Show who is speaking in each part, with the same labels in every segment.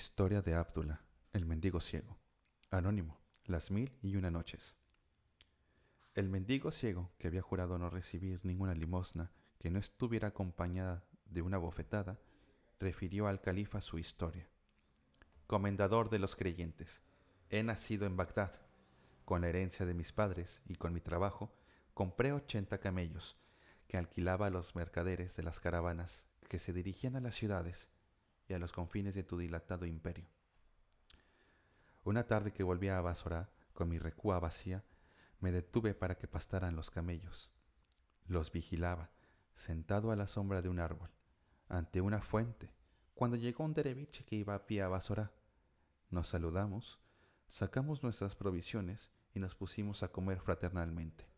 Speaker 1: Historia de Abdullah, el mendigo ciego. Anónimo, las mil y una noches. El mendigo ciego, que había jurado no recibir ninguna limosna que no estuviera acompañada de una bofetada, refirió al califa su historia. Comendador de los creyentes, he nacido en Bagdad. Con la herencia de mis padres y con mi trabajo, compré ochenta camellos que alquilaba a los mercaderes de las caravanas que se dirigían a las ciudades y a los confines de tu dilatado imperio. Una tarde que volvía a Basorá con mi recúa vacía, me detuve para que pastaran los camellos. Los vigilaba, sentado a la sombra de un árbol, ante una fuente, cuando llegó un dereviche que iba a pie a Basorá. Nos saludamos, sacamos nuestras provisiones y nos pusimos a comer fraternalmente.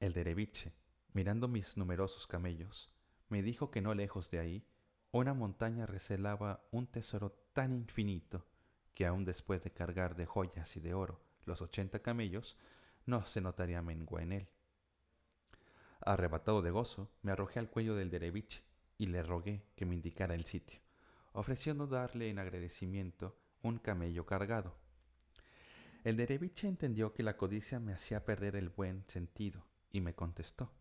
Speaker 1: El dereviche, mirando mis numerosos camellos, me dijo que no lejos de ahí una montaña recelaba un tesoro tan infinito que aun después de cargar de joyas y de oro los ochenta camellos, no se notaría mengua en él. Arrebatado de gozo, me arrojé al cuello del dereviche y le rogué que me indicara el sitio, ofreciendo darle en agradecimiento un camello cargado. El dereviche entendió que la codicia me hacía perder el buen sentido y me contestó,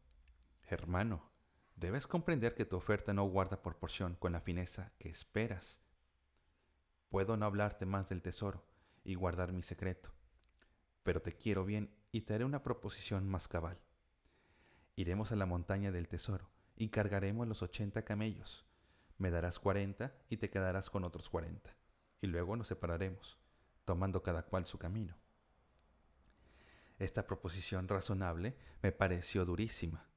Speaker 1: Hermano, Debes comprender que tu oferta no guarda proporción con la fineza que esperas. Puedo no hablarte más del tesoro y guardar mi secreto, pero te quiero bien y te haré una proposición más cabal. Iremos a la montaña del tesoro y cargaremos los ochenta camellos. Me darás cuarenta y te quedarás con otros cuarenta, y luego nos separaremos, tomando cada cual su camino. Esta proposición razonable me pareció durísima,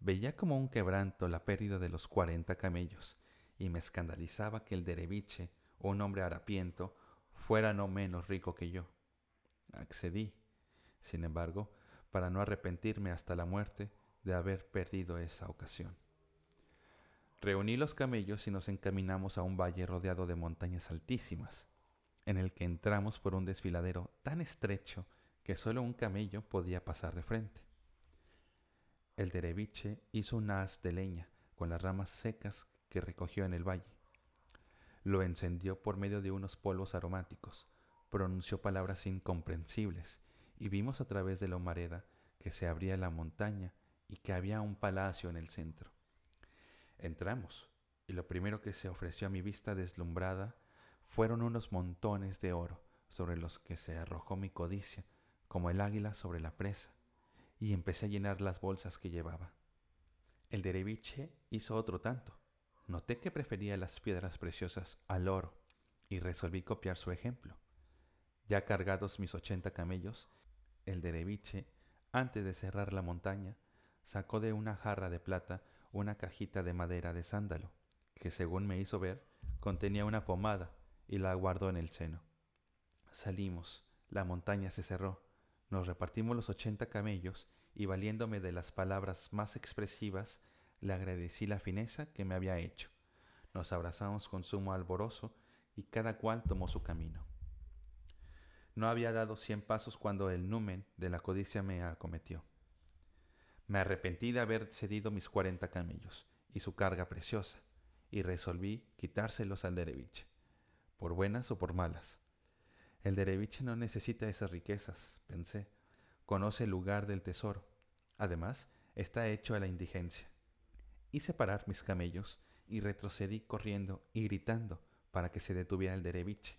Speaker 1: Veía como un quebranto la pérdida de los cuarenta camellos, y me escandalizaba que el dereviche, un hombre harapiento, fuera no menos rico que yo. Accedí, sin embargo, para no arrepentirme hasta la muerte de haber perdido esa ocasión. Reuní los camellos y nos encaminamos a un valle rodeado de montañas altísimas, en el que entramos por un desfiladero tan estrecho que solo un camello podía pasar de frente. El dereviche hizo un haz de leña con las ramas secas que recogió en el valle. Lo encendió por medio de unos polvos aromáticos, pronunció palabras incomprensibles y vimos a través de la humareda que se abría la montaña y que había un palacio en el centro. Entramos y lo primero que se ofreció a mi vista deslumbrada fueron unos montones de oro sobre los que se arrojó mi codicia como el águila sobre la presa y empecé a llenar las bolsas que llevaba. El dereviche hizo otro tanto. Noté que prefería las piedras preciosas al oro y resolví copiar su ejemplo. Ya cargados mis ochenta camellos, el dereviche, antes de cerrar la montaña, sacó de una jarra de plata una cajita de madera de sándalo, que según me hizo ver, contenía una pomada y la guardó en el seno. Salimos, la montaña se cerró, nos repartimos los ochenta camellos y valiéndome de las palabras más expresivas, le agradecí la fineza que me había hecho. Nos abrazamos con sumo alborozo y cada cual tomó su camino. No había dado cien pasos cuando el numen de la codicia me acometió. Me arrepentí de haber cedido mis cuarenta camellos y su carga preciosa, y resolví quitárselos al dereviche, por buenas o por malas. El dereviche no necesita esas riquezas, pensé. Conoce el lugar del tesoro. Además, está hecho a la indigencia. Hice parar mis camellos y retrocedí corriendo y gritando para que se detuviera el dereviche.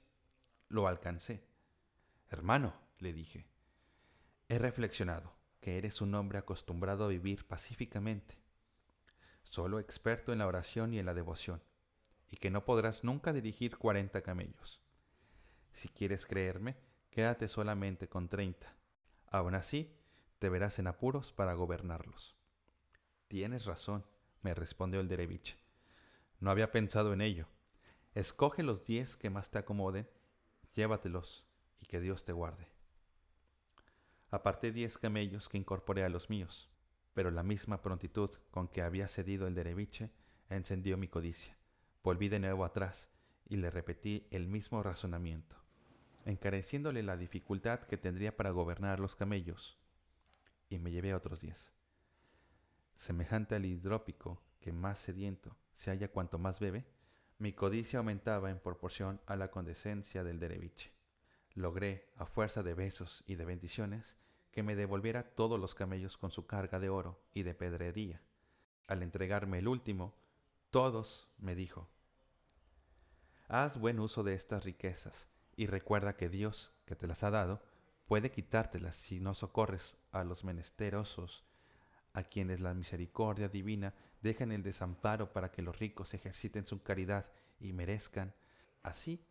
Speaker 1: Lo alcancé. Hermano, le dije, he reflexionado que eres un hombre acostumbrado a vivir pacíficamente, solo experto en la oración y en la devoción, y que no podrás nunca dirigir cuarenta camellos. Si quieres creerme, quédate solamente con treinta. Aún así, te verás en apuros para gobernarlos. Tienes razón, me respondió el dereviche. No había pensado en ello. Escoge los diez que más te acomoden, llévatelos y que Dios te guarde. Aparté diez camellos que incorporé a los míos, pero la misma prontitud con que había cedido el dereviche encendió mi codicia. Volví de nuevo atrás y le repetí el mismo razonamiento, encareciéndole la dificultad que tendría para gobernar los camellos, y me llevé a otros diez. Semejante al hidrópico que más sediento se halla cuanto más bebe, Mi codicia aumentaba en proporción a la condescencia del dereviche. Logré, a fuerza de besos y de bendiciones, que me devolviera todos los camellos con su carga de oro y de pedrería. Al entregarme el último, todos, me dijo, haz buen uso de estas riquezas y recuerda que Dios, que te las ha dado, puede quitártelas si no socorres a los menesterosos, a quienes la misericordia divina deja en el desamparo para que los ricos ejerciten su caridad y merezcan, así,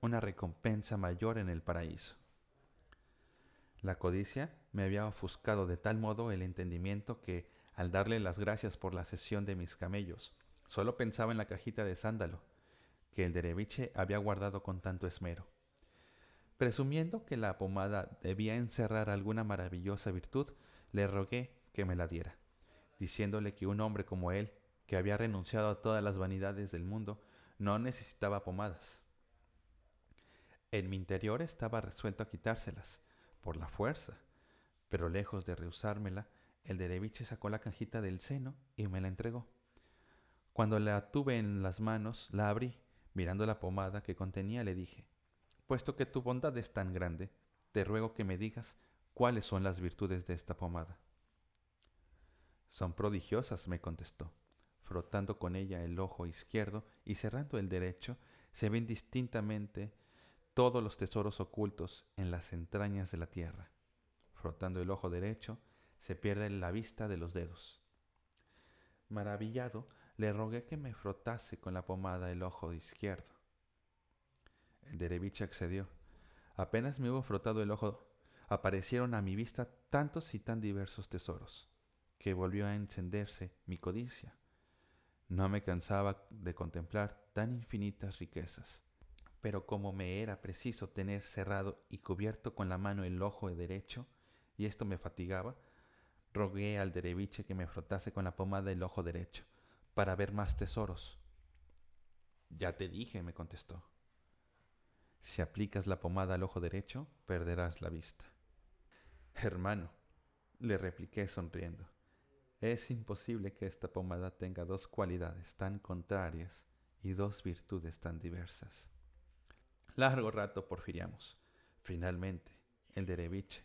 Speaker 1: una recompensa mayor en el paraíso. La codicia me había ofuscado de tal modo el entendimiento que, al darle las gracias por la cesión de mis camellos, solo pensaba en la cajita de sándalo, que el dereviche había guardado con tanto esmero. Presumiendo que la pomada debía encerrar alguna maravillosa virtud, le rogué que me la diera, diciéndole que un hombre como él, que había renunciado a todas las vanidades del mundo, no necesitaba pomadas. En mi interior estaba resuelto a quitárselas, por la fuerza, pero lejos de rehusármela, el dereviche sacó la cajita del seno y me la entregó. Cuando la tuve en las manos, la abrí, mirando la pomada que contenía, le dije, puesto que tu bondad es tan grande, te ruego que me digas cuáles son las virtudes de esta pomada. Son prodigiosas, me contestó. Frotando con ella el ojo izquierdo y cerrando el derecho, se ven distintamente todos los tesoros ocultos en las entrañas de la tierra. Frotando el ojo derecho, se pierde la vista de los dedos. Maravillado, le rogué que me frotase con la pomada el ojo izquierdo. El dereviche accedió. Apenas me hubo frotado el ojo, aparecieron a mi vista tantos y tan diversos tesoros, que volvió a encenderse mi codicia. No me cansaba de contemplar tan infinitas riquezas. Pero como me era preciso tener cerrado y cubierto con la mano el ojo derecho, y esto me fatigaba, rogué al dereviche que me frotase con la pomada el ojo derecho, para ver más tesoros. Ya te dije, me contestó. Si aplicas la pomada al ojo derecho, perderás la vista. Hermano, le repliqué sonriendo, es imposible que esta pomada tenga dos cualidades tan contrarias y dos virtudes tan diversas. Largo rato porfiriamos. Finalmente, el dereviche,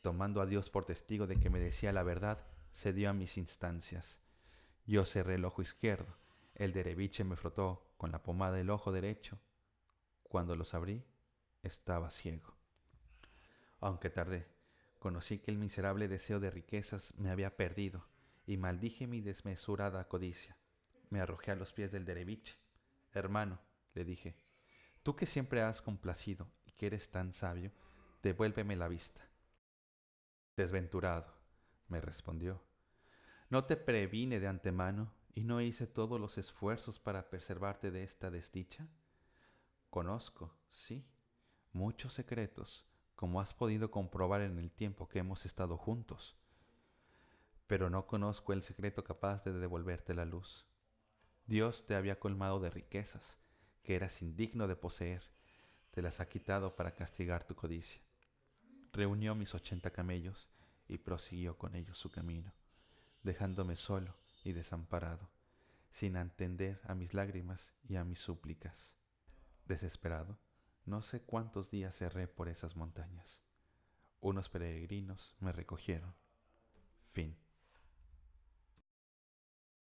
Speaker 1: tomando a Dios por testigo de que me decía la verdad, cedió a mis instancias. Yo cerré el ojo izquierdo, el dereviche me frotó con la pomada el ojo derecho cuando los abrí, estaba ciego. Aunque tardé, conocí que el miserable deseo de riquezas me había perdido y maldije mi desmesurada codicia. Me arrojé a los pies del dereviche. Hermano, le dije, tú que siempre has complacido y que eres tan sabio, devuélveme la vista. Desventurado, me respondió, ¿no te previne de antemano y no hice todos los esfuerzos para preservarte de esta desdicha? Conozco, sí, muchos secretos, como has podido comprobar en el tiempo que hemos estado juntos, pero no conozco el secreto capaz de devolverte la luz. Dios te había colmado de riquezas que eras indigno de poseer, te las ha quitado para castigar tu codicia. Reunió mis ochenta camellos y prosiguió con ellos su camino, dejándome solo y desamparado, sin atender a mis lágrimas y a mis súplicas. Desesperado, no sé cuántos días cerré por esas montañas. Unos peregrinos me recogieron. Fin.